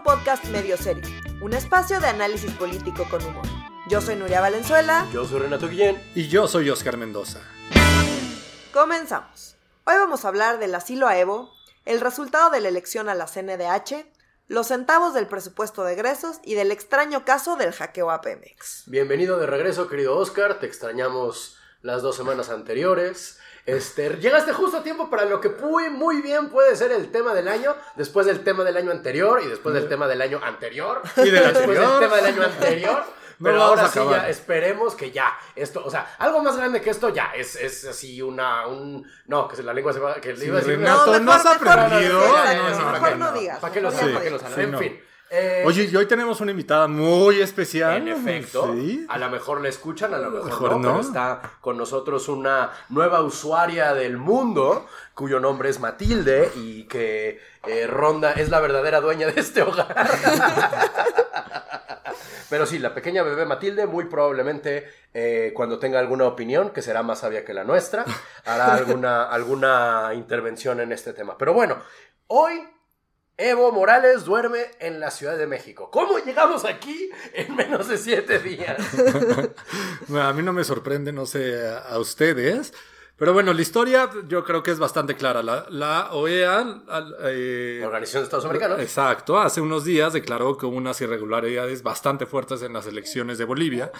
un podcast medio serio, un espacio de análisis político con humor. Yo soy Nuria Valenzuela. Yo soy Renato Guillén. Y yo soy Oscar Mendoza. Comenzamos. Hoy vamos a hablar del asilo a Evo, el resultado de la elección a la CNDH, los centavos del presupuesto de egresos y del extraño caso del hackeo a Pemex. Bienvenido de regreso, querido Oscar. Te extrañamos las dos semanas anteriores. Este, llegaste justo a tiempo para lo que muy, muy bien puede ser el tema del año, después del tema del año anterior y después del tema del año anterior. Y del después anterior. del tema del año anterior. Pero ahora sí ya esperemos que ya esto, o sea, algo más grande que esto ya es, es así una un no, que se- la lengua se va que le iba a decir Renato, No, no has mejor- mejor no aprendido. No, no, no, mejor ¿para qué no digas, ¿Para qué lo En no. fin. Eh, Oye, y hoy tenemos una invitada muy especial. En efecto, Sí. a lo mejor la escuchan, a lo mejor, mejor no, no. pero está con nosotros una nueva usuaria del mundo cuyo nombre es Matilde y que eh, Ronda es la verdadera dueña de este hogar. Pero sí, la pequeña bebé Matilde muy probablemente eh, cuando tenga alguna opinión, que será más sabia que la nuestra, hará alguna, alguna intervención en este tema. Pero bueno, hoy Evo Morales duerme en la Ciudad de México. ¿Cómo llegamos aquí en menos de siete días? A mí no me sorprende, no sé a, ustedes. Pero bueno, la historia yo creo que es bastante clara. La, la OEA. al- eh, La Organización de Estados Americanos. Exacto, hace unos días declaró que hubo unas irregularidades bastante fuertes en las elecciones de Bolivia.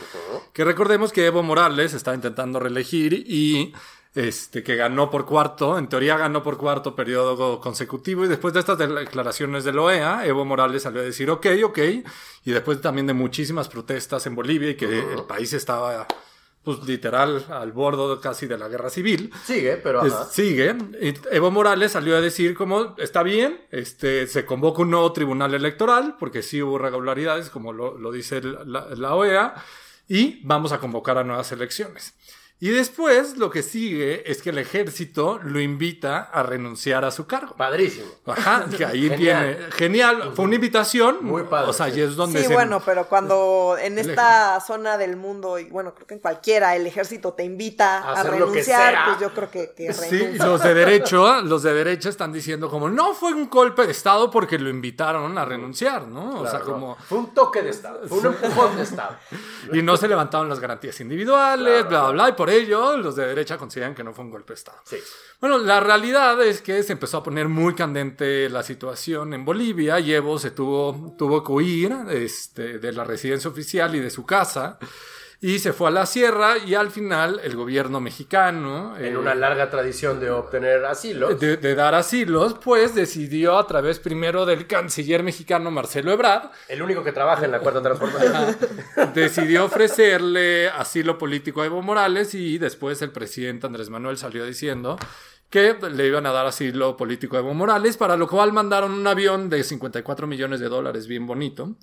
Que recordemos que Evo Morales está intentando reelegir y este, que ganó por cuarto, en teoría ganó por cuarto periodo consecutivo. Y después de estas declaraciones de la OEA, Evo Morales salió a decir ok, ok. Y después también de muchísimas protestas en Bolivia y que el país estaba, pues literal, al borde casi de la guerra civil. Sigue, pero Es- sigue. Y Evo Morales salió a decir como está bien, este, se convoca un nuevo tribunal electoral, porque sí hubo irregularidades, como lo, lo dice la, la OEA, y vamos a convocar a nuevas elecciones. Y después lo que sigue es que el ejército lo invita a renunciar a su cargo. Padrísimo. Ajá, que ahí Genial. viene. Genial, fue una invitación. Muy padre, O sea, sí. y es donde Sí, se- bueno, pero cuando en El esta zona del mundo, y bueno, creo que en cualquiera, el ejército te invita A renunciar, pues yo creo que, que Sí, los de derecho, los de derecha están diciendo como no fue un golpe de estado porque lo invitaron a renunciar, ¿no? o sea, como. Fue un toque de Estado, fue un empujón de Estado. y no se levantaron las garantías individuales, Claro, bla, bla, bla, y por ello los de derecha consideran que no fue un golpe de estado. Sí. Bueno, la realidad es que se empezó a poner muy candente la situación en Bolivia y Evo se tuvo, tuvo que huir este, de la residencia oficial y de su casa y se fue a la sierra y al final el gobierno mexicano... En eh, una larga tradición de obtener asilo. de, de dar asilos, pues decidió a través primero del canciller mexicano Marcelo Ebrard, El único que trabaja en la cuarta transformación. decidió ofrecerle asilo político a Evo Morales y después el presidente Andrés Manuel salió diciendo que le iban a dar asilo político a Evo Morales, para lo cual mandaron un avión de 54 millones de dólares, bien bonito,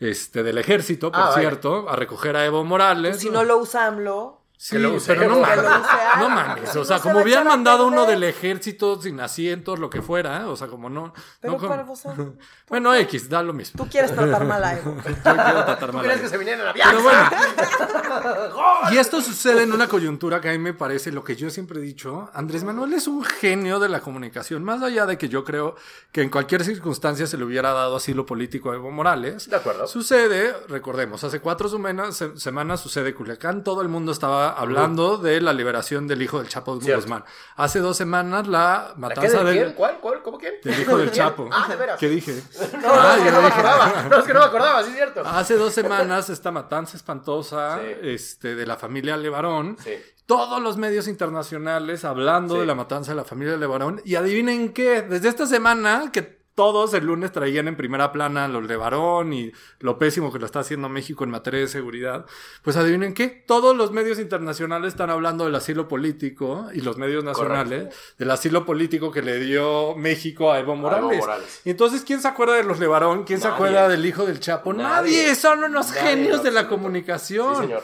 este, del ejército, por Ah, cierto, a recoger a Evo Morales. Si no lo usa AMLO, Sí, Que lo use, pero no que mames. lo use No mames. O sea, se como a mandado uno del ejército sin asientos, lo que fuera. ¿eh? O sea, como no. pero no para vos, ¿por Bueno, qué? X, da lo mismo. Tú quieres tratar mal a Evo. Yo quiero tratar ¿Tú mal a querías él. que se viniera en la viaje? Pero bueno. Y esto sucede en una coyuntura que a mí me parece lo que yo siempre he dicho. Andrés Manuel es un genio de la comunicación. Más allá de que yo creo que en cualquier circunstancia se le hubiera dado asilo político a Evo Morales. De acuerdo. Sucede, recordemos, hace cuatro semanas, se- semanas sucede Culiacán. Todo el mundo estaba hablando de la liberación del hijo del Chapo. Guzmán. Hace dos semanas la ¿La qué matanza de quién? del, ¿Cuál? ¿Cuál? ¿Cómo quién? del hijo del. Chapo. Ah, de veras. ¿Qué dije? No, Ah, no, es que no me acordaba. No, es que no me acordaba, sí es cierto. Hace dos semanas esta matanza espantosa Sí. este, de la familia Levarón. Sí. Todos los medios internacionales hablando Sí. de la matanza de la familia Levarón. Y adivinen qué, desde esta semana que todos el lunes traían en primera plana los Levarón y lo pésimo que lo está haciendo México en materia de seguridad. Pues adivinen qué, todos los medios internacionales están hablando del asilo político y los medios nacionales del asilo político que le dio México a Evo Morales. Morales. Y Entonces, ¿quién se acuerda de los Levarón? ¿Quién se acuerda del hijo del Chapo? Nadie, Nadie. son unos Nadie, genios no, de la comunicación. Sí, señor.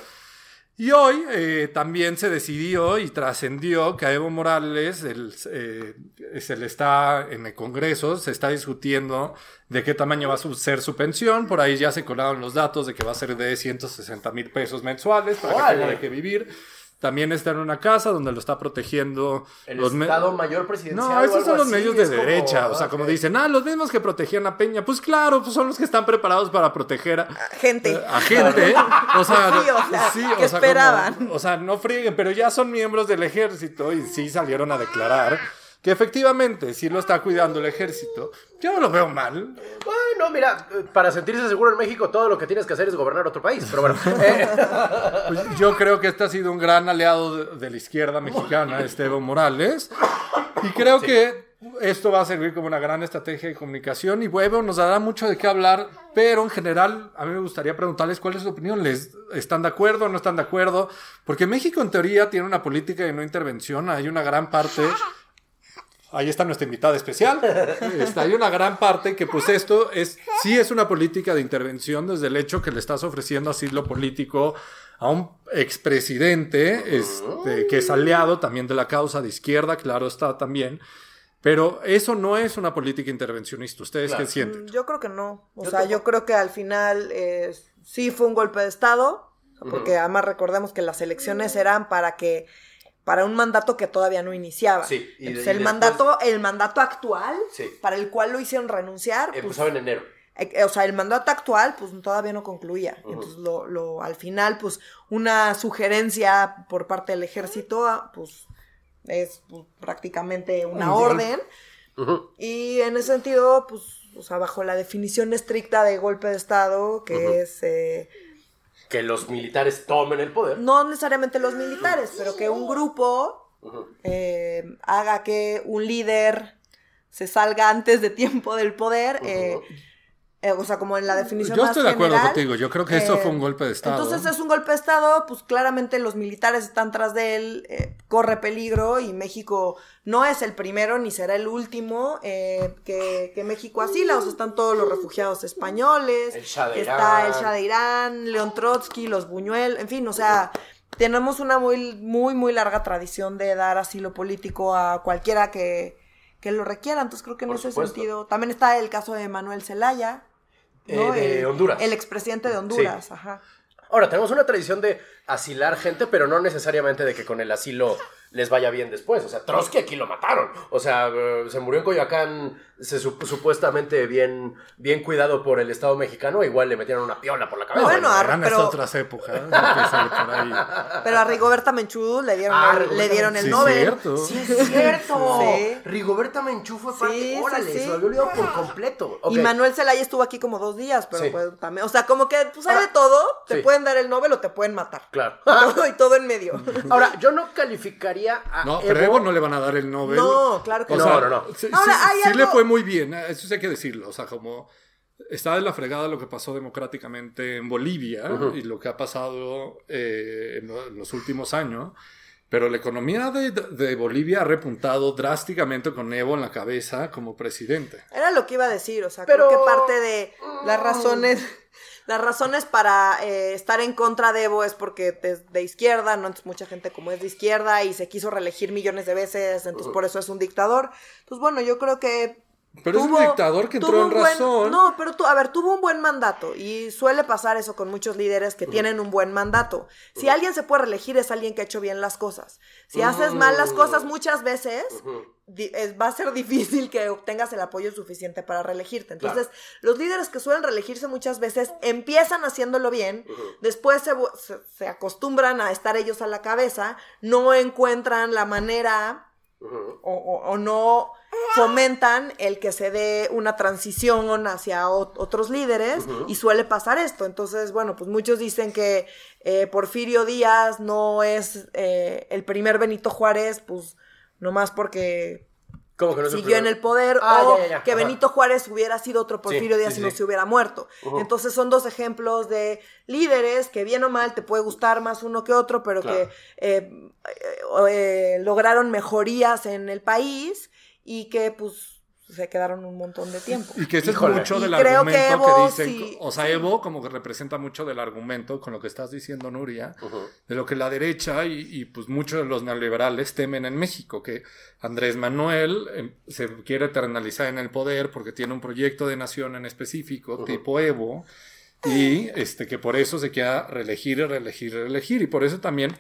Y hoy eh, también se decidió y trascendió que a Evo Morales el, eh, se le está en el Congreso, se está discutiendo de qué tamaño va a ser su pensión. Por ahí ya se colaron los datos de que va a ser de 160 mil pesos mensuales para que tenga de qué vivir. También está en una casa donde lo está protegiendo El los Estado Mayor Presidencial. No, o esos algo son los así, medios de como- derecha. O sea, como dicen, ah, los mismos que protegían a Peña. Pues claro, pues son los que están preparados para proteger a, Gente. a gente. O sea, Sí, o sea, sí, ¿qué o sea, esperaban? como- o sea, no frieguen, pero ya son miembros del ejército y sí salieron a declarar que efectivamente sí lo está cuidando el ejército. Yo no lo veo mal. Bueno, mira, para sentirse seguro en México, todo lo que tienes que hacer es gobernar otro país. Pero bueno, eh, Pues yo creo que este ha sido un gran aliado de, de la izquierda mexicana, este Evo Morales. Y creo que esto va a servir como una gran estrategia de comunicación. Y Evo nos dará mucho de qué hablar, pero en general a mí me gustaría preguntarles cuál es su opinión. ¿Les están de acuerdo o no están de acuerdo? Porque México en teoría tiene una política de no intervención. Hay una gran parte Ahí está nuestra invitada especial. Está, hay una gran parte que pues esto es, sí es una política de intervención desde el hecho que le estás ofreciendo asilo político a un expresidente este, que es aliado también de la causa de izquierda, claro está también. Pero eso no es una política intervencionista. ¿Ustedes Claro. qué sienten? Mm, Yo creo que no. O Yo sea, yo creo que al final eh, sí fue un golpe de Estado, porque además recordemos que las elecciones eran para que para un mandato que todavía no iniciaba. Sí, y Entonces, y el después- mandato el mandato actual Sí. para el cual lo hicieron renunciar, pues, empezaba en enero. eh, o sea, el mandato actual, pues todavía no concluía. Entonces, lo, lo, al final, pues, una sugerencia por parte del ejército, ah, pues, es pues, prácticamente una orden. Y en ese sentido, pues, o sea, bajo la definición estricta de golpe de Estado, que es eh, Que los militares tomen el poder. no necesariamente los militares, pero que un grupo eh, haga que un líder se salga antes de tiempo del poder, eh, eh, o sea, como en la definición Yo más estoy de acuerdo general, contigo. Yo creo que esto eh, fue un golpe de Estado. Entonces es un golpe de Estado, pues claramente los militares están tras de él, eh, corre peligro y México no es el primero ni será el último eh, que, que México asila, o sea, están todos los refugiados españoles, El Shah de está Irán. el Shah de Irán, León Trotsky, los Buñuel, en fin, o sea, tenemos una muy, muy, muy larga tradición de dar asilo político a cualquiera que, que lo requiera, entonces creo que en Por ese supuesto. sentido, también está el caso de Manuel Zelaya, Eh, de el, Honduras. El expresidente de Honduras, ajá. Ahora, tenemos una tradición de asilar gente, pero no necesariamente de que con el asilo les vaya bien después. O sea, Trotsky aquí lo mataron. O sea, eh, se murió en Coyoacán, se sup- supuestamente bien, bien cuidado por el Estado mexicano, igual le metieron una piola por la cabeza. Bueno, pero- otras épocas. Pero a Rigoberta Menchú le dieron, Ah, el, le dieron el Sí, Nobel. cierto. Sí, es cierto. Sí. Rigoberta Menchú fue parte. Sí, Órale, sí. se me había olvidado por completo. Y. Manuel Zelaya estuvo aquí como dos días, pero Sí. pues también, o sea, como que pues hay de todo, te sí. pueden dar el Nobel o te pueden matar. Claro. Todo, y todo en medio. Ahora, yo no calificaría a No, Evo. pero Evo no le van a dar el Nobel. No, claro que O no. sea, No, no, no. Sí, Ahora, sí- hay sí le fue muy bien, eh, eso sí hay que decirlo. O sea, como está de la fregada lo que pasó democráticamente en Bolivia y lo que ha pasado eh, en, lo- en los últimos años. Pero la economía de, de Bolivia ha repuntado drásticamente con Evo en la cabeza como presidente. Era lo que iba a decir, o sea, Pero- creo que parte de las razones, las razones para eh, estar en contra de Evo es porque es de izquierda, ¿no? Entonces mucha gente como es de izquierda y se quiso reelegir millones de veces, entonces por eso es un dictador. Entonces bueno, yo creo que Pero es un tuvo- dictador que entró tuvo en un buen- razón. no, pero tú, a ver, tuvo un buen mandato y suele pasar eso con muchos líderes que tienen un buen mandato. Si alguien se puede reelegir es alguien que ha hecho bien las cosas. Si haces mal las cosas muchas veces, es- va a ser difícil que obtengas el apoyo suficiente para reelegirte. Entonces, los líderes que suelen reelegirse muchas veces empiezan haciéndolo bien, después se, se- se acostumbran a estar ellos a la cabeza, no encuentran la manera o- o no fomentan el que se dé una transición hacia otros líderes y suele pasar esto. Entonces, bueno, pues muchos dicen que eh, Porfirio Díaz no es eh, el primer Benito Juárez, pues nomás porque ¿Cómo que no es el siguió en el poder Ah, o ya, ya, ya. que Ajá. Benito Juárez hubiera sido otro Porfirio Sí, Díaz sí, y no se hubiera muerto. Entonces son dos ejemplos de líderes que bien o mal te puede gustar más uno que otro, pero Claro. que eh, eh, eh, lograron mejorías en el país y que pues se quedaron un montón de tiempo. Y que ese es mucho del argumento que dicen. sí- o sea, sí. Evo como que representa mucho del argumento con lo que estás diciendo, Nuria, de lo que la derecha y, y, pues muchos de los neoliberales temen en México, que Andrés Manuel eh, se quiere eternalizar en el poder porque tiene un proyecto de nación en específico, tipo Evo, y este que por eso se quiera reelegir y reelegir y reelegir. Y por eso también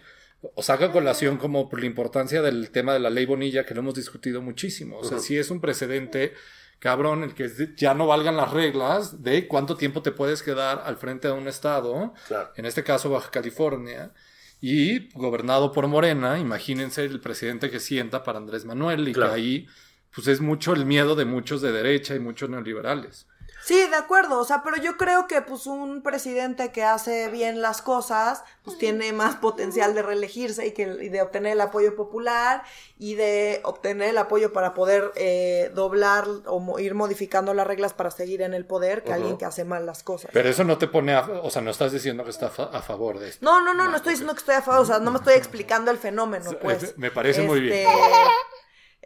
o saca colación como por la importancia del tema de la ley Bonilla, que lo hemos discutido muchísimo. O sea, si es un precedente cabrón, el que ya no valgan las reglas de cuánto tiempo te puedes quedar al frente de un estado, en este caso Baja California, y gobernado por Morena, imagínense el presidente que sienta para Andrés Manuel y que ahí pues es mucho el miedo de muchos de derecha y muchos neoliberales. Sí, de acuerdo, o sea, pero yo creo que pues un presidente que hace bien las cosas, pues tiene más potencial de reelegirse y, que, de obtener el apoyo popular y de obtener el apoyo para poder eh, doblar o ir modificando las reglas para seguir en el poder que alguien que hace mal las cosas. Pero eso no te pone, a, o sea, no estás diciendo que está a favor de esto. No, no, no, no, estoy diciendo que estoy a favor, o sea, no me estoy explicando el fenómeno, pues. Me parece muy bien.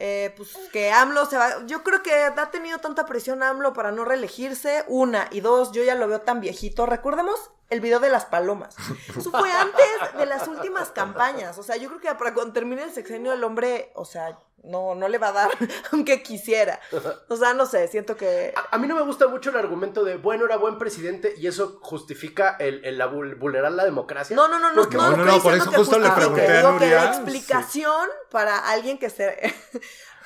Eh, pues que AMLO se va. Yo creo que ha tenido tanta presión AMLO para no reelegirse. Una y dos, yo ya lo veo tan viejito. Recordemos el video de las palomas. Eso fue antes de las últimas campañas. O sea, yo creo que para cuando termine el sexenio, el hombre, o sea, no, no le va a dar, aunque quisiera. O sea, no sé, siento que... A, mí no me gusta mucho el argumento de, bueno, era buen presidente y eso justifica el, el, vulnerar la democracia. No, no, no, no, no, no, no, por eso justo le pregunté a Nuria. la explicación para alguien que se...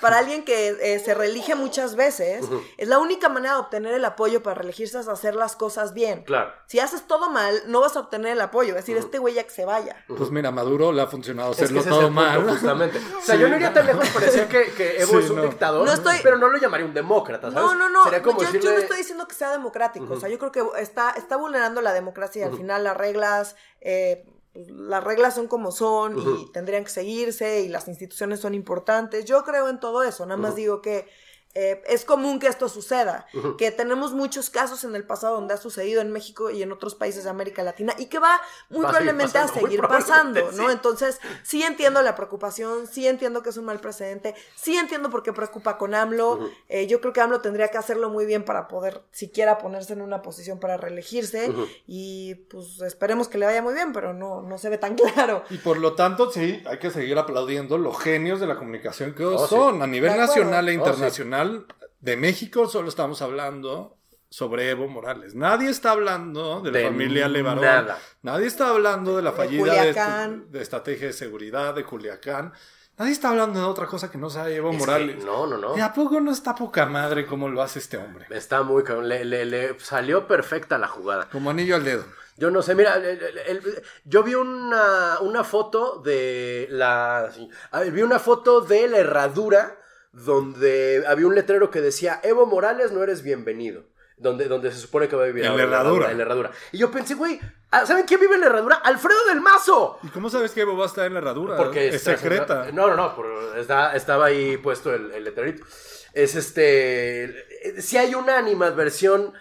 para alguien que eh, se reelige muchas veces, es la única manera de obtener el apoyo para reelegirse es hacer las cosas bien. Claro. Si haces todo mal, no vas a obtener el apoyo. Es decir, este güey ya que se vaya. Pues mira, Maduro le ha funcionado hacerlo todo mal. justamente. O sea, yo no iría tan lejos para decir que, Evo es un dictador, pero no lo llamaría un demócrata, ¿sabes? No, no, no. yo, no estoy diciendo que sea democrático. O sea, yo creo que está, está vulnerando la democracia y al final las reglas... Eh, las reglas son como son y tendrían que seguirse y las instituciones son importantes. Yo creo en todo eso, nada más digo que eh, es común que esto suceda, que tenemos muchos casos en el pasado donde ha sucedido en México y en otros países de América Latina y que va muy probablemente a, seguir pasando, ¿no? Entonces, sí entiendo la preocupación, sí entiendo que es un mal precedente, sí entiendo por qué preocupa con AMLO, eh, yo creo que AMLO tendría que hacerlo muy bien para poder siquiera ponerse en una posición para reelegirse y pues esperemos que le vaya muy bien, pero no, no se ve tan claro. Y por lo tanto, sí, hay que seguir aplaudiendo los genios de la comunicación que oh, son a nivel nacional e oh, de México solo estamos hablando sobre Evo Morales. Nadie está hablando de la familia Levarón. Nadie está hablando de la fallida de, estrategia de seguridad de Culiacán. Nadie está hablando de otra cosa que no sea Evo Morales. no, no, no. ¿Y a poco no está poca madre como lo hace este hombre? Está muy le, le, salió perfecta la jugada. Como anillo al dedo. Yo no sé, mira, yo vi una, una foto de la. vi una foto de la herradura donde había un letrero que decía, Evo Morales, no eres bienvenido. Donde, donde se supone que va a vivir. En la herradura. En la herradura. Y yo pensé, güey, ah, ¿saben quién vive en la herradura? Alfredo del Mazo. ¿Y cómo sabes que Evo va a estar en la herradura? Porque es, secreta. No, no, no, estaba ahí puesto el, el letrerito. Es este, si hay una animadversión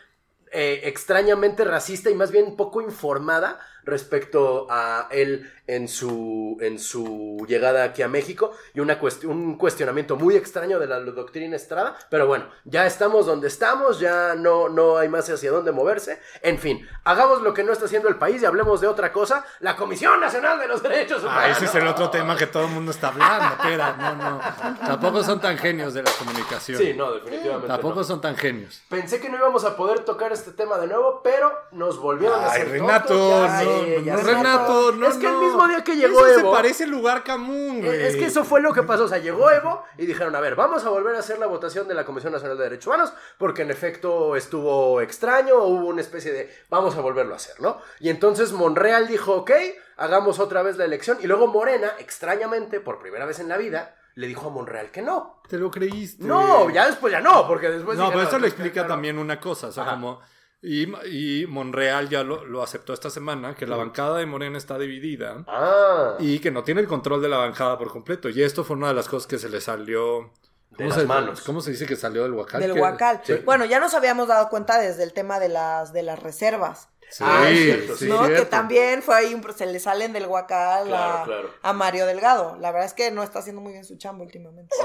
eh, extrañamente racista y más bien poco informada respecto a él en su, en su llegada aquí a México y una un cuestionamiento muy extraño de la doctrina Estrada, pero bueno, ya estamos donde estamos, ya no, no hay más hacia dónde moverse, en fin, hagamos lo que no está haciendo el país y hablemos de otra cosa, la Comisión Nacional de los Derechos Humanos. Ah, ese es el otro tema que todo el mundo está hablando, no, no, tampoco son tan genios de la comunicación. Sí, no, definitivamente Tampoco son tan genios. Pensé que no íbamos a poder tocar este tema de nuevo, pero nos volvieron a hacer Renato, no, Renato, no, Es que el mismo día que llegó eso Evo. se parece lugar común, güey. Es que eso fue lo que pasó. O sea, llegó Evo y dijeron, a ver, vamos a volver a hacer la votación de la Comisión Nacional de Derechos Humanos, porque en efecto estuvo extraño, hubo una especie de, vamos a volverlo a hacer, ¿no? Y entonces Monreal dijo, ok, hagamos otra vez la elección. Y luego Morena, extrañamente, por primera vez en la vida, le dijo a Monreal que no. ¿Te lo creíste? No, ya después ya no, porque después... No, pero eso le explica también una cosa, o sea, como y, Monreal ya lo, aceptó esta semana, que la bancada de Morena está dividida ah. y que no tiene el control de la bancada por completo. Y esto fue una de las cosas que se le salió... De las manos. ¿Cómo se dice que salió del huacal? Del huacal. Bueno, ya nos habíamos dado cuenta desde el tema de las, de las reservas. Sí, ah, sí, ¿no? Que también fue ahí, un, se le salen del guacal a, Mario Delgado. La verdad es que no está haciendo muy bien su chamba últimamente.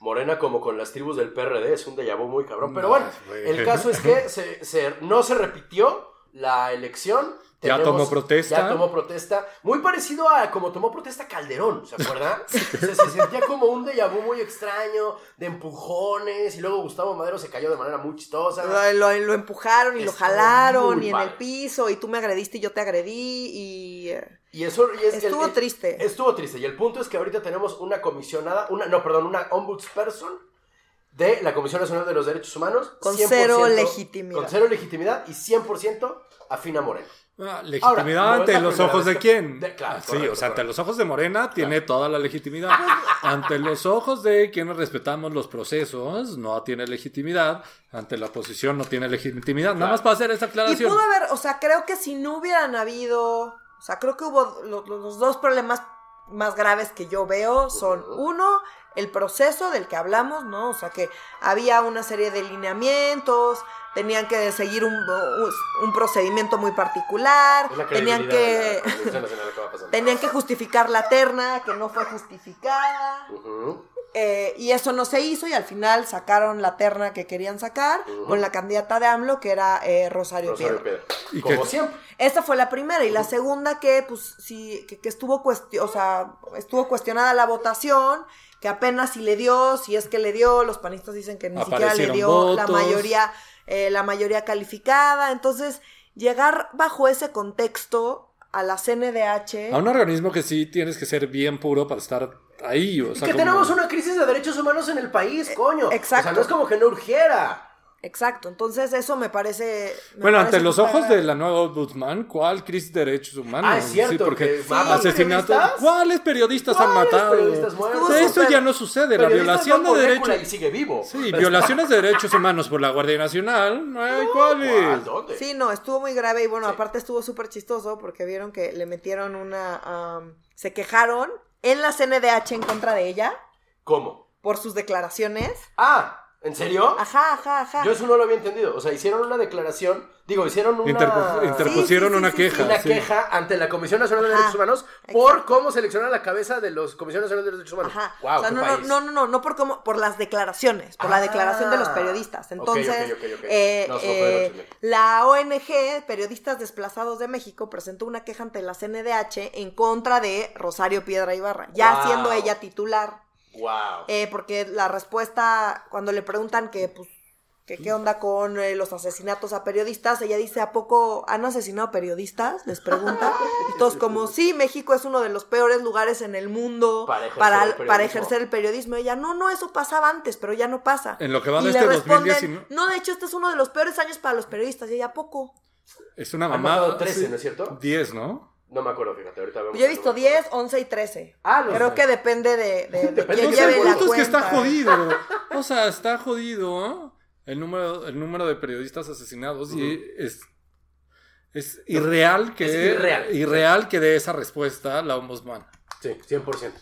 Morena como con las tribus del PRD, es un déjà vu muy cabrón. Pero bueno, el caso es que se, no se repitió la elección ya tomó protesta. Ya tomó protesta. Muy parecido a como tomó protesta Calderón, ¿se acuerdan? se, sentía como un déjà vu muy extraño, de empujones, y luego Gustavo Madero se cayó de manera muy chistosa. Lo, empujaron y lo jalaron, y en el piso, y tú me agrediste y yo te agredí, y... Eh, Y eso y es el- Estuvo el- triste. Estuvo triste. Y el punto es que ahorita tenemos una comisionada, una, no, perdón, una ombudsperson de la Comisión Nacional de los Derechos Humanos. Con cero legitimidad. Con cero legitimidad y 100% afina Moreno. Ah, legitimidad Ahora, no ante los ojos de que- quién. de- claro, Ah, sí, correcto, o sea, ante los ojos de Morena tiene toda la legitimidad. ante los ojos de quienes respetamos los procesos, no tiene legitimidad. Ante la oposición no tiene legitimidad. Nada más para hacer esa Y aclaración. pudo haber, o sea, creo que si no hubieran habido, o sea, creo que hubo lo- lo- los dos problemas más graves que yo veo son uno, el proceso del que hablamos, ¿no? O sea, que había una serie de lineamientos, tenían que seguir un, un- procedimiento muy particular, tenían que la tenían que justificar la terna que no fue justificada. Eh, y eso no se hizo y al final sacaron la terna que querían sacar con la candidata de AMLO que era eh, Rosario, Rosario Piedra. Y Como siempre. Esta fue la primera. Y la segunda que pues sí que, que estuvo cuestio- o sea, estuvo cuestionada la votación, que apenas si le dio, si es que le dio, los panistas dicen que ni siquiera le dio la mayoría eh, la mayoría calificada, entonces llegar bajo ese contexto a la CNDH A un organismo que sí tienes que ser bien puro para estar ahí. O Y sea, que como- tenemos una crisis de derechos humanos en el país, coño. exacto. O sea, no es como que no urgiera. Exacto, entonces eso me parece me Bueno, parece ante los ojos de la nueva ombudsman, ¿cuál crisis de derechos humanos? Ah, es cierto, porque que Sí. asesinatos. periodistas? ¿Cuáles periodistas han ¿Cuáles matado? periodistas muertos? Eso ya no sucede. La violación de derechos. y sigue vivo. Sí, Pero- violaciones de derechos humanos por la Guardia Nacional. No hay ¿Cuál? cuáles. ¿Dónde? Sí, no, estuvo muy grave y bueno, aparte estuvo súper chistoso porque vieron que le metieron una... am, se quejaron en la CNDH en contra de ella ¿Cómo? por sus declaraciones. Ah, ¿en serio? Ajá, ajá, ajá. Yo eso no lo había entendido. O sea, hicieron una declaración, digo, hicieron una, Interpu- interpusieron Sí, sí, una sí, queja. una sí. queja ante la Comisión Nacional de Ajá, Derechos Humanos por exacto. cómo seleccionar la cabeza de los Comisión Nacional de Derechos Humanos. Ajá. Wow, o sea, qué no, no, país. no, no, no, no por cómo, por las declaraciones, por la Ah, declaración de los periodistas. Entonces, eh, No, eh, la ONG Periodistas Desplazados de México presentó una queja ante la CNDH en contra de Rosario Piedra Ibarra, ya Wow. siendo ella titular. Wow. Eh, porque la respuesta, cuando le preguntan que, pues, que qué onda con eh, los asesinatos a periodistas, ella dice, ¿a poco han asesinado periodistas? Les pregunta. Y todos como, sí, México es uno de los peores lugares en el mundo Para ejercer para, el para periodismo. ejercer el periodismo. Ella, no, no, eso pasaba antes, pero ya no pasa. En lo que va de este responden, 2019. no, de hecho, este es uno de los peores años para los periodistas. Y ella, ¿a poco? Es una mamada. matado 13, sí. ¿no es cierto? 10, ¿no? No me acuerdo, fíjate, ahorita vemos. Yo he visto número. 10, 11 y 13. Ah, los- Creo que depende de, de, de Depende quién lleve el la punto es que está cuenta. jodido. O sea, está jodido ¿eh? el número, el número de periodistas asesinados y es, es irreal que Es irreal. irreal que dé esa respuesta la ombudsman. Sí, 100%.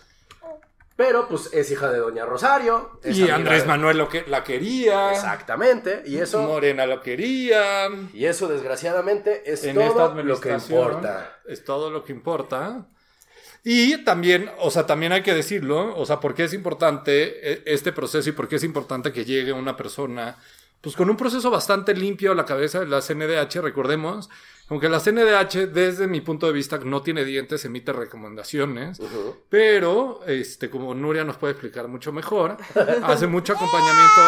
Pero, pues, es hija de Doña Rosario. Y Andrés de- Manuel lo que, la quería. Exactamente. Y eso, Morena lo quería. y eso desgraciadamente, es en todo lo que importa. es todo lo que importa. Y también, o sea, también hay que decirlo, o sea, por qué es importante eh, este proceso y por qué es importante que llegue una persona, pues con un proceso bastante limpio a la cabeza de la CNDH, recordemos, aunque la CNDH, desde mi punto de vista, no tiene dientes, emite recomendaciones, pero, este, como Nuria nos puede explicar mucho mejor, hace mucho acompañamiento,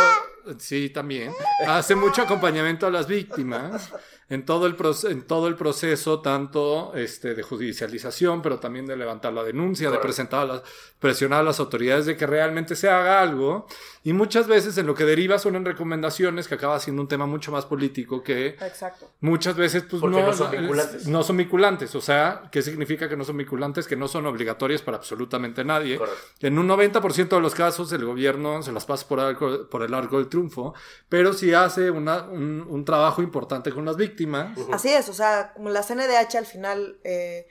sí, también, hace mucho acompañamiento a las víctimas en todo el, proce- en todo el proceso, tanto este, de judicialización, pero también de levantar la denuncia, de presentar a las, presionar a las autoridades de que realmente se haga algo, y muchas veces en lo que deriva son en recomendaciones que acaba siendo un tema mucho más político que Exacto. Muchas veces, pues Porque no, no son vinculantes. no son vinculantes. O sea, ¿qué significa que no son vinculantes? Que no son obligatorias para absolutamente nadie. Correcto. En un 90% de los casos, el gobierno se las pasa por, arco- por el arco del triunfo, pero sí hace una- un, un trabajo importante con las víctimas. Así es, o sea, como la CNDH al final, eh,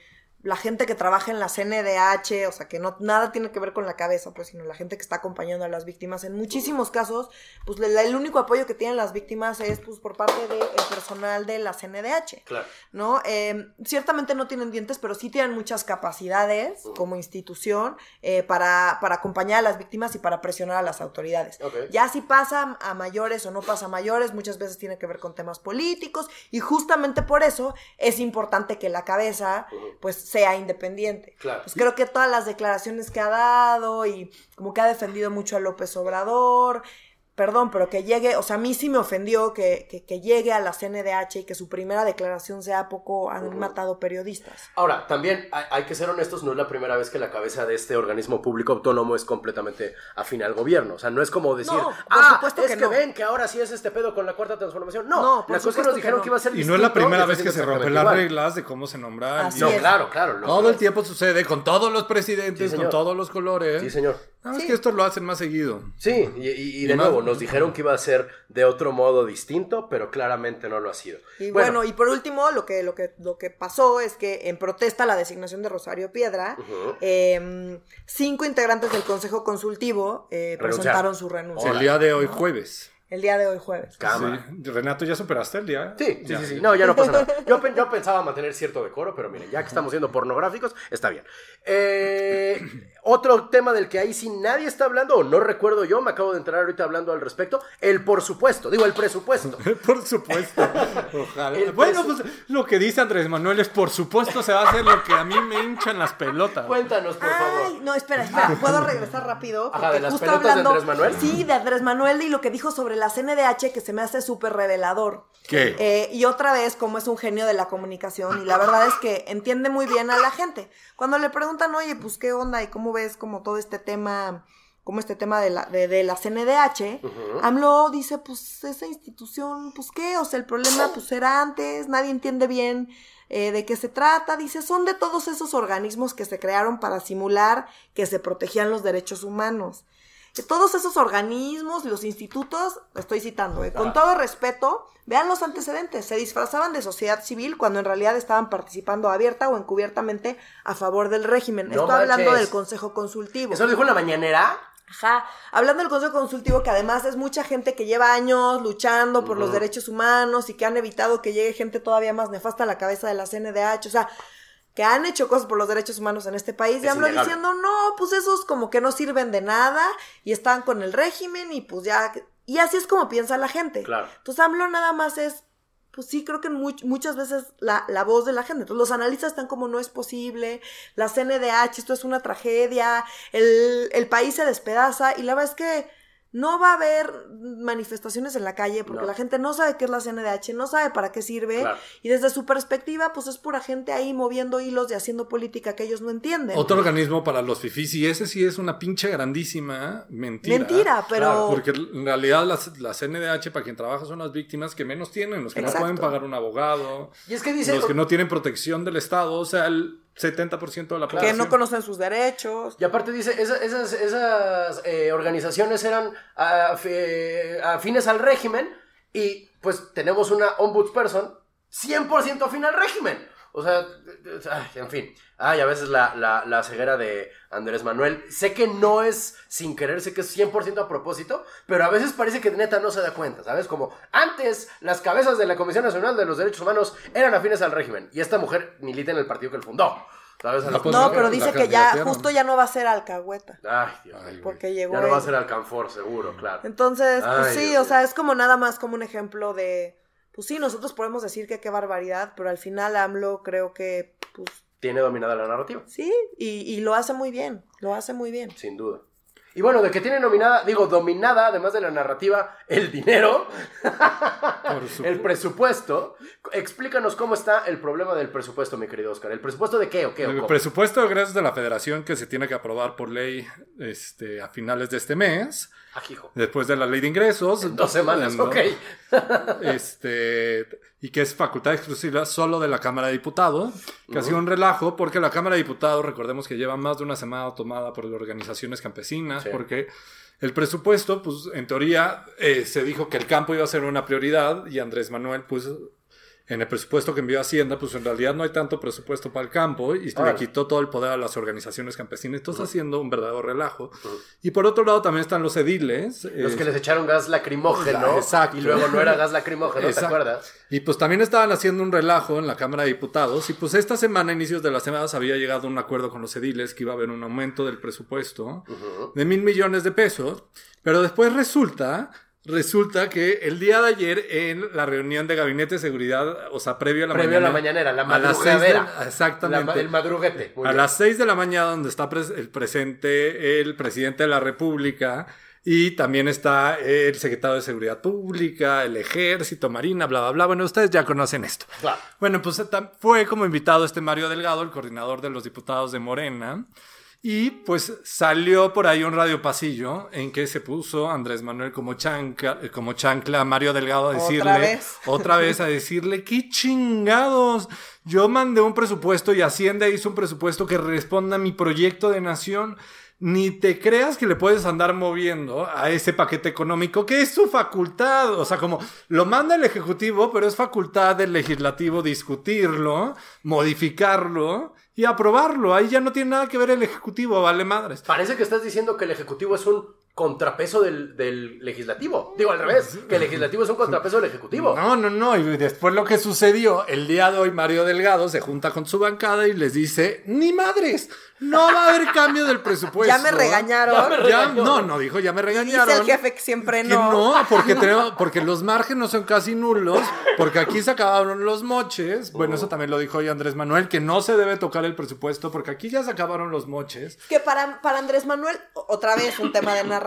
la gente que trabaja en la CNDH, o sea, que no nada tiene que ver con la cabeza, pues, sino la gente que está acompañando a las víctimas, en muchísimos casos, pues el único apoyo que tienen las víctimas es pues por parte del personal de la CNDH. Claro. ¿no? Eh, ciertamente no tienen dientes, pero sí tienen muchas capacidades como institución eh, para, para acompañar a las víctimas y para presionar a las autoridades. Ya si pasa a mayores o no pasa a mayores, muchas veces tiene que ver con temas políticos y justamente por eso es importante que la cabeza pues sea independiente. Claro. Pues creo que todas las declaraciones que ha dado y como que ha defendido mucho a López Obrador, perdón, pero que llegue, o sea, a mí sí me ofendió que, que, que llegue a la CNDH y que su primera declaración sea poco han matado periodistas. Ahora, también hay, hay que ser honestos, no es la primera vez que la cabeza de este organismo público autónomo es completamente afín al gobierno. O sea, no es como decir, No, por ah, supuesto es que que, no. ven que ahora sí es este pedo con la cuarta transformación. No, No, por la cosa es que supuesto nos que dijeron no. que iba a ser Y no es la primera vez que se rompen las reglas de cómo se nombra. No, es. claro, claro. Todo el tiempo sucede con todos los presidentes, Sí, con todos los colores. Sí, señor. Sí. que esto lo hacen más seguido. Sí, y, y- y de Y más- nuevo, nos dijeron que iba a ser de otro modo distinto, pero claramente no lo ha sido. Y bueno, y por último, lo que, lo, que, lo que pasó es que en protesta a la designación de Rosario Piedra, eh, cinco integrantes del Consejo Consultivo eh, presentaron su renuncia El día de hoy, jueves. el día de hoy jueves. Sí. Renato, ¿ya superaste el día? Sí, sí, sí, sí. No, ya no pasa nada. Yo, yo pensaba mantener cierto decoro, pero miren, ya que estamos siendo pornográficos, está bien. Eh, otro tema del que ahí sí nadie está hablando, o no recuerdo yo, me acabo de enterar ahorita hablando al respecto, el por supuesto, digo, el presupuesto. Por supuesto. Ojalá. El Bueno, presu- pues lo que dice Andrés Manuel es, por supuesto, se va a hacer lo que a mí me hinchan las pelotas. Cuéntanos, por Ay, favor. no, espera, espera, ¿puedo regresar rápido? Ajá, ¿de Porque las justo pelotas de hablando, Andrés Manuel? Sí, de Andrés Manuel y lo que dijo sobre la CNDH que se me hace súper revelador. ¿Qué? Eh, y otra vez, como es un genio de la comunicación, y la verdad es que entiende muy bien a la gente. Cuando le preguntan, oye, pues qué onda y cómo ves como todo este tema, como este tema de la, de, de la CNDH, AMLO dice, pues esa institución, pues qué, o sea, el problema pues era antes, nadie entiende bien eh, de qué se trata, dice, son de todos esos organismos que se crearon para simular que se protegían los derechos humanos. Todos esos organismos, los institutos, estoy citando, eh, con todo respeto, vean los antecedentes, se disfrazaban de sociedad civil cuando en realidad estaban participando abierta o encubiertamente a favor del régimen. No Estoy hablando del Consejo Consultivo. ¿Eso lo dijo en la mañanera? Ajá, hablando del Consejo Consultivo, que además es mucha gente que lleva años luchando por los derechos humanos y que han evitado que llegue gente todavía más nefasta a la cabeza de la CNDH, o sea, que han hecho cosas por los derechos humanos en este país, y innegable. diciendo, no, pues esos como que no sirven de nada y están con el régimen y pues ya, y así es como piensa la gente. Claro. Entonces AMLO nada más es, pues sí, creo que much- muchas veces la, la voz de la gente. Entonces los analistas están como no es posible, la CNDH, esto es una tragedia, el, el país se despedaza y la verdad es que no va a haber manifestaciones en la calle porque No. la gente no sabe qué es la CNDH, no sabe para qué sirve Claro. y desde su perspectiva pues es pura gente ahí moviendo hilos y haciendo política que ellos no entienden. Otro organismo para los fifís, y ese sí es una pinche grandísima mentira. Mentira, pero... Claro, Porque en realidad las- la, CNDH para quien trabaja son las víctimas que menos tienen, los que Exacto. no pueden pagar un abogado, Y es que dice... los que no tienen protección del Estado, o sea, el 70% de la que población. no conocen sus derechos. Y aparte dice, esa- esas, esas eh, organizaciones eran af- afines al régimen y pues tenemos una ombudsperson 100% afín al régimen. O sea, ay, en fin. Ay, a veces la, la, la ceguera de Andrés Manuel. Sé que no es sin querer, sé que es 100% a propósito, pero a veces parece que neta no se da cuenta, ¿sabes? Como antes las cabezas de la Comisión Nacional de los Derechos Humanos eran afines al régimen y esta mujer milita en el partido que él fundó. ¿Sabes? Ah, No, pero la dice que ya, justo ya no va a ser alcahueta. Ay, Dios mío. Ay, Porque llegó Ya no va a ser Alcanfor, seguro, claro. Entonces, pues sí, Dios o sea, es como nada más como un ejemplo de, pues sí, nosotros podemos decir que qué barbaridad, pero al final AMLO creo que, pues Tiene dominada la narrativa, sí, y, y lo hace muy bien, lo hace muy bien. sin duda. Y bueno, de que tiene nominada, digo, dominada, además de la narrativa, el dinero, el presupuesto. Explícanos cómo está el problema del presupuesto, mi querido Oscar. ¿El presupuesto de qué o qué o El cómo? presupuesto de egresos de la federación que se tiene que aprobar por ley este, a finales de este mes, Ajijo. después de la ley de ingresos. En dos semanas, En ok. este, y que es facultad exclusiva solo de la Cámara de Diputados, que ha sido un relajo porque la Cámara de Diputados, recordemos que lleva más de una semana tomada por las organizaciones campesinas, Sí. porque el presupuesto, pues en teoría eh, se dijo que el campo iba a ser una prioridad y Andrés Manuel, pues en el presupuesto que envió Hacienda, pues en realidad no hay tanto presupuesto para el campo y le quitó todo el poder a las organizaciones campesinas. Entonces está haciendo un verdadero relajo. Y por otro lado también están los ediles. Los eh, que les echaron gas lacrimógeno. Exacto. Y luego no era gas lacrimógeno, ¿te acuerdas? Y pues también estaban haciendo un relajo en la Cámara de Diputados. Y pues esta semana, a inicios de la semana, se había llegado un acuerdo con los ediles que iba a haber un aumento del presupuesto de mil millones de pesos. Pero después resulta, resulta que el día de ayer en la reunión de Gabinete de Seguridad, o sea, previo a la Previo a la mañana. mañanera, la a las seis de- madrugadera. exactamente. La el madruguete. A bien. las 6 de la mañana, donde está pres- el presente el presidente de la República Y también está el secretario de Seguridad Pública, el Ejército, Marina, bla, bla, bla. Bueno, ustedes ya conocen esto. Claro. Bueno, pues fue como invitado este Mario Delgado, el coordinador de los diputados de Morena. Y pues salió por ahí un radio pasillo en que se puso Andrés Manuel como chancla, como chancla a Mario Delgado a decirle ¿Otra vez? otra vez a decirle qué chingados. Yo mandé un presupuesto y Hacienda hizo un presupuesto que responda a mi proyecto de nación. Ni te creas que le puedes andar moviendo a ese paquete económico, que es su facultad. O sea, como lo manda el Ejecutivo, pero es facultad del Legislativo discutirlo, modificarlo y aprobarlo. Ahí ya no tiene nada que ver el Ejecutivo, vale madres. Parece que estás diciendo que el Ejecutivo es un contrapeso del, del Legislativo. Digo, al revés, que el Legislativo es un contrapeso del Ejecutivo. No, no, no. Y después lo que sucedió, el día de hoy Mario Delgado se junta con su bancada y les dice, ni madres, no va a haber cambio del presupuesto. Ya me regañaron. Ya me Ya- regañó. no, no, dijo, ya me Dice regañaron. el jefe que siempre Que no. no, porque, tenemos- porque los márgenes son casi nulos, porque aquí se acabaron los moches. Bueno, eso también lo dijo hoy Andrés Manuel, que no se debe tocar el presupuesto, porque aquí ya se acabaron los moches. Que para, para Andrés Manuel, otra vez un tema de narrativa,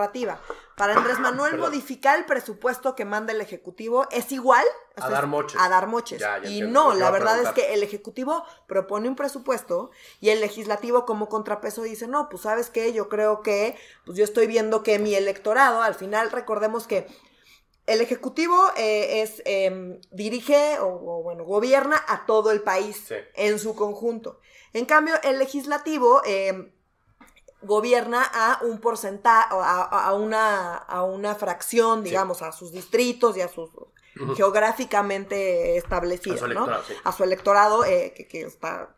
para Andrés Manuel Perdón. modificar el presupuesto que manda el Ejecutivo es igual A sea, dar es- moches. A dar moches. Ya, ya y entiendo no, que la verdad es que el Ejecutivo propone un presupuesto y el Legislativo como contrapeso dice, no, pues sabes qué, yo creo que, pues yo estoy viendo que mi electorado, al final recordemos que el Ejecutivo eh, es eh, dirige o, o, bueno, gobierna a todo el país Sí. en su conjunto. En cambio, el legislativo eh, gobierna a un porcentaje, a, a- una, a una fracción, digamos, a sus distritos y a sus geográficamente establecidos, ¿no? sí. A su electorado eh, que, que está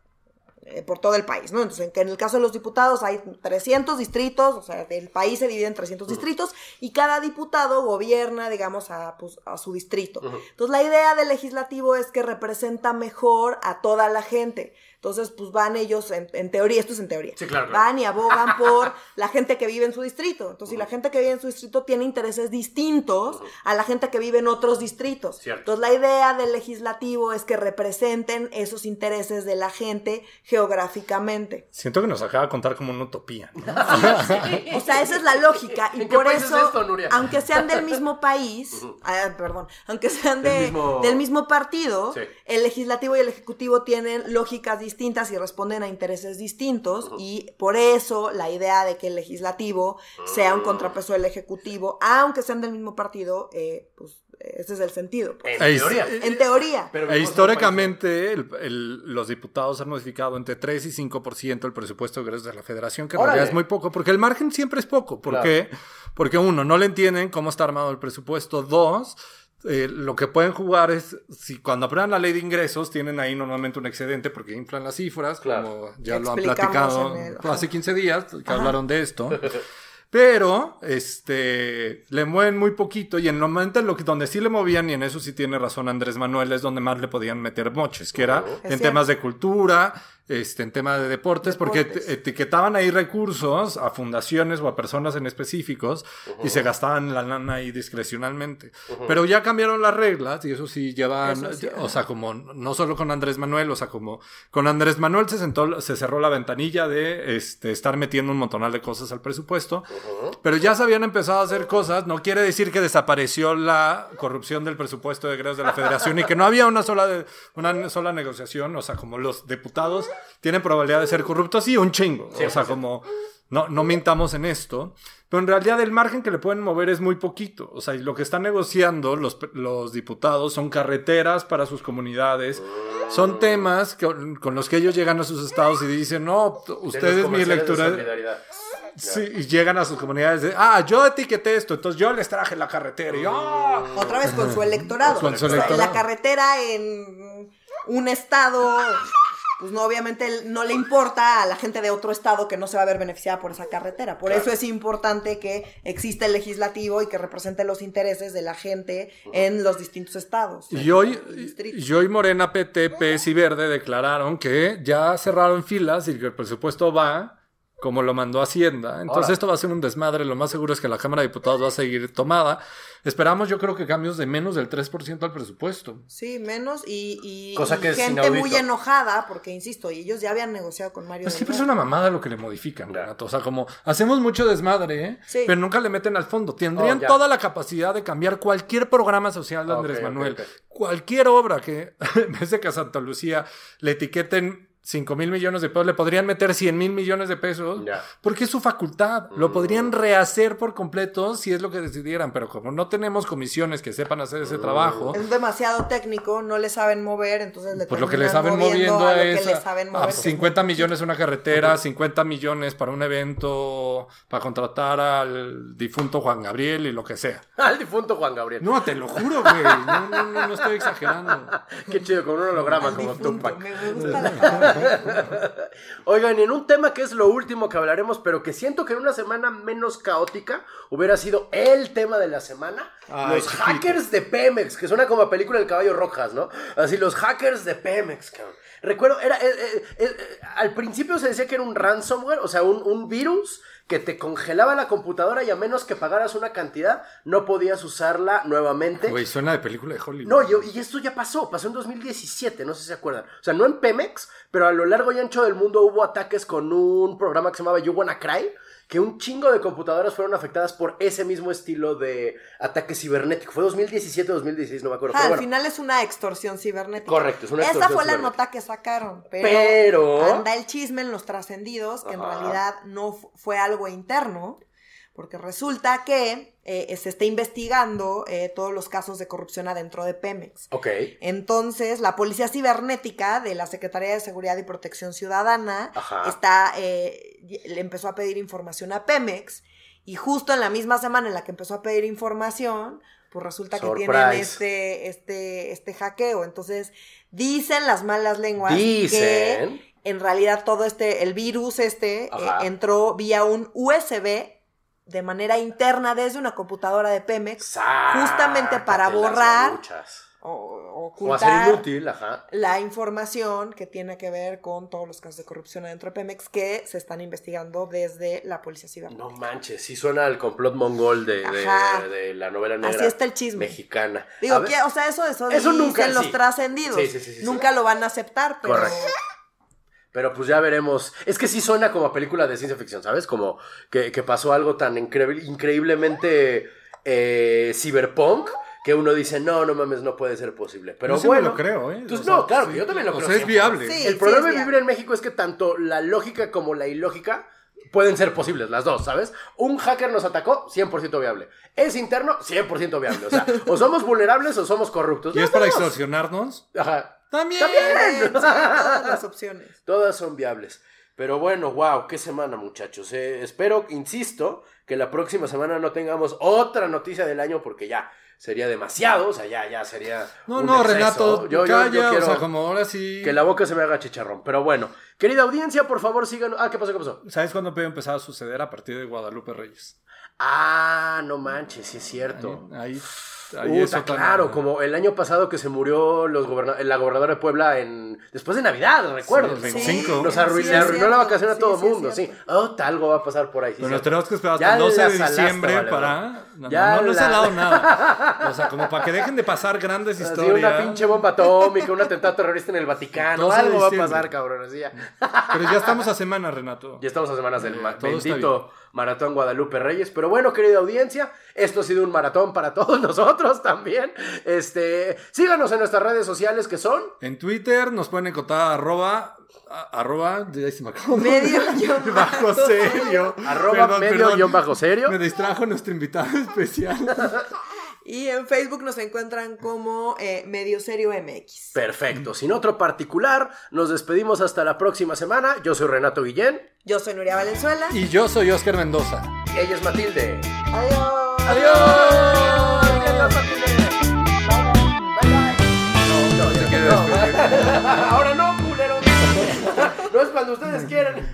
eh, por todo el país, ¿no? Entonces, en, que en el caso de los diputados hay 300 distritos, o sea, el país se divide en 300 distritos y cada diputado gobierna, digamos, a, pues, a su distrito. Entonces, la idea del legislativo es que representa mejor a toda la gente. Entonces, pues van ellos, en, en teoría, esto es en teoría, Sí, claro, claro. van y abogan por la gente que vive en su distrito. Entonces, si la gente que vive en su distrito tiene intereses distintos a la gente que vive en otros distritos. Cierto. Entonces, la idea del legislativo es que representen esos intereses de la gente geográficamente. Siento que nos acaba de contar como una utopía. ¿no? O sea, esa es la lógica. Y ¿En qué por es eso, esto, Nuria? aunque sean del mismo país, ah, perdón, aunque sean Del de- mismo- del mismo partido, Sí. el legislativo y el ejecutivo tienen lógicas distintas y responden a intereses distintos. Y por eso la idea de que el legislativo sea un contrapeso del ejecutivo, aunque sean del mismo partido, eh, pues ese es el sentido. pues. En Ahí teoría. En teoría. Pero E en históricamente, el- el- los diputados han modificado entre 3 y 5% el presupuesto de egresos de la federación, que en realidad es muy poco, porque el margen siempre es poco. ¿Por Claro. qué? Porque uno, no le entienden cómo está armado el presupuesto. Dos, eh, lo que pueden jugar es, si cuando aprueban la ley de ingresos, tienen ahí normalmente un excedente porque inflan las cifras, Claro. como ya lo han platicado el- hace 15 días, que Ajá. hablaron de esto. Pero, este, le mueven muy poquito y en el momento en lo que, donde sí le movían, y en eso sí tiene razón Andrés Manuel, es donde más le podían meter moches, que era en cierto. temas de cultura, este, en temas de deportes, porque Deportes. etiquetaban ahí recursos a fundaciones o a personas en específicos y se gastaban la lana ahí discrecionalmente. Pero ya cambiaron las reglas y eso sí llevan, Eso sí, o sea, como no solo con Andrés Manuel, o sea, como con Andrés Manuel se sentó, se cerró la ventanilla de este, estar metiendo un montonal de cosas al presupuesto, pero ya se habían empezado a hacer cosas, no quiere decir que desapareció la corrupción del presupuesto de egresos de la federación y que no había una sola, de- una sola negociación, o sea, como los diputados tienen probabilidad de ser corruptos, sí, un chingo, o sea, como no, no mintamos en esto, pero en realidad el margen que le pueden mover es muy poquito, o sea, y lo que están negociando los, los diputados son carreteras para sus comunidades, son temas que- con los que ellos llegan a sus estados y dicen, no, ustedes mi de. Sí, y llegan a sus comunidades de, ah, yo etiqueté esto, entonces yo les traje la carretera y ¡ah! Otra vez con su electorado. Con su O sea, electorado. la carretera en un estado, pues no, obviamente no le importa a la gente de otro estado que no se va a ver beneficiada por esa carretera. Por Claro. eso es importante que exista el legislativo y que represente los intereses de la gente en los distintos estados. Y hoy, y hoy Morena, PT, PS y Verde declararon que ya cerraron filas y que el presupuesto va como lo mandó Hacienda. Entonces Ahora. esto va a ser un desmadre. Lo más seguro es que la Cámara de Diputados va a seguir tomada. Esperamos yo creo que cambios de menos del 3% al presupuesto. Sí, menos y, y- Cosa y que es gente muy enojada, porque insisto, y ellos ya habían negociado con Mario. Pues siempre es una mamada lo que le modifican. Renato. O sea, como hacemos mucho desmadre, ¿eh? Sí. pero nunca le meten al fondo. Tendrían Oh, toda la capacidad de cambiar cualquier programa social de Andrés Manuel. Cualquier obra que, en vez de que a Santa Lucía le etiqueten 5 mil millones de pesos, le podrían meter 100 mil millones de pesos. Porque es su facultad. Lo podrían rehacer por completo si es lo que decidieran. Pero como no tenemos comisiones que sepan hacer ese trabajo, Es demasiado técnico, no le saben mover, entonces le pues lo que le saben moviendo a lo es que le a- saben mover, es 50 muy millones una carretera, 50 millones para un evento, para contratar al difunto Juan Gabriel y lo que sea. Al difunto Juan Gabriel. No, te lo juro, güey. No, no, no, no estoy exagerando. Qué chido, con un holograma como difunto, Tupac. Me, gusta la. Oigan, en un tema que es lo último que hablaremos, pero que siento que en una semana menos caótica hubiera sido el tema de la semana. Ay, los chiquito. hackers de Pemex, que suena como a película del caballo rojas, ¿no? Así, los hackers de Pemex, cabrón. Recuerdo, era, eh, eh, eh, al principio se decía que era un ransomware, o sea, un, un virus que te congelaba la computadora y a menos que pagaras una cantidad, no podías usarla nuevamente. Güey, suena de película de Hollywood. No, yo, y esto ya pasó, pasó en 2017, no sé si se acuerdan. O sea, no en Pemex, pero a lo largo y ancho del mundo hubo ataques con un programa que se llamaba You Wanna Cry, que un chingo de computadoras fueron afectadas por ese mismo estilo de ataque cibernético. Fue 2017 o 2016, no me acuerdo. Ah, pero al bueno. final es una extorsión cibernética. Correcto, es una Esa extorsión fue la nota que sacaron, pero, Pero- anda el chisme en los trascendidos, que en realidad no fu- fue algo interno, porque resulta que eh, se está investigando eh, todos los casos de corrupción adentro de Pemex. Ok. Entonces, la Policía Cibernética de la Secretaría de Seguridad y Protección Ciudadana Ajá. está, eh, le empezó a pedir información a Pemex y justo en la misma semana en la que empezó a pedir información, pues resulta que tienen este, este, este hackeo. Entonces, dicen las malas lenguas Dicen. que en realidad todo este, el virus este, eh, entró vía un USB de manera interna desde una computadora de Pemex justamente para borrar o, O ocultar hacer inútil, ajá. la información que tiene que ver con todos los casos de corrupción adentro de Pemex que se están investigando desde la Policía Cibernética. No manches, sí suena al complot mongol de, de- la novela negra Así está el chisme. mexicana. Digo, ver- o sea, eso, eso, Eso dicen nunca, los sí. trascendidos. Sí, sí. nunca lo van a aceptar, pero Correcto. Pero pues ya veremos. Es que sí suena como a película de ciencia ficción, ¿sabes? Como que, que pasó algo tan increíble, increíblemente eh, cyberpunk que uno dice, no, no mames, no puede ser posible. Pero Yo bueno. lo creo, ¿eh? Pues O no, sea, claro, sí, que yo también lo o creo. sea, es 100%. viable. Sí. El problema de es vivir en México es que tanto la lógica como la ilógica pueden ser posibles, las dos, ¿sabes? Un hacker nos atacó, 100% viable. Es interno, 100% viable. O sea, o somos vulnerables o somos corruptos. ¿Y es para extorsionarnos? Ajá. También. Sí, todas las opciones. Todas son viables. Pero bueno, wow, qué semana, muchachos. eh. espero, insisto, que la próxima semana no tengamos otra noticia del año porque ya sería demasiado. O sea, ya, ya sería. No, un no, exceso. Renato, Yo- yo- yo calla, quiero o sea, como ahora sí. Que la boca se me haga chicharrón. Pero bueno, querida audiencia, por favor, sigan. Ah, ¿qué pasó? ¿Qué pasó? ¿Sabes cuándo puede empezar a suceder? A partir de Guadalupe Reyes. Ah, no manches, sí es cierto. Ahí, ahí tan- claro, como el año pasado que se murió los goberna- la gobernadora de Puebla en después de Navidad, recuerdo. Sí, el 25. Nos arruinó, Sí, arruinó la vacación a Sí, todo sí, es mundo, sí. Oh, algo va a pasar por ahí. sí, Pero nos tenemos que esperar hasta Ya el 12 la de diciembre para. vale. No, Ya no, no he la- salado nada. O sea, como para que dejen de pasar grandes Así historias. una pinche bomba atómica, un atentado terrorista en el Vaticano, 12 de algo va a pasar, cabrón. así ya. Pero ya estamos a semana, Renato. Ya estamos a semanas del ma- todo está bendito maratón Guadalupe Reyes. Pero bueno, querida audiencia, esto ha sido un maratón para todos nosotros también. Este, síganos en nuestras redes sociales que son. En Twitter nos pueden encontrar arroba. a- Arroba. ya se me acabó. Medio guion bajo serio. Arroba Perdón, medio perdón. guion bajo serio. Me distrajo nuestro invitado especial. Y en Facebook nos encuentran como eh, Medio Serio MX. Perfecto. Sin otro particular, nos despedimos hasta la próxima semana. Yo soy Renato Guillén. Yo soy Nuria Valenzuela. Y yo soy Oscar Mendoza. Ella es Matilde. Adiós. ¡Adiós! ¡Adiós, Matilde! Bye, bye. No, no, no. Ahora no, culeros. No es cuando ustedes quieren.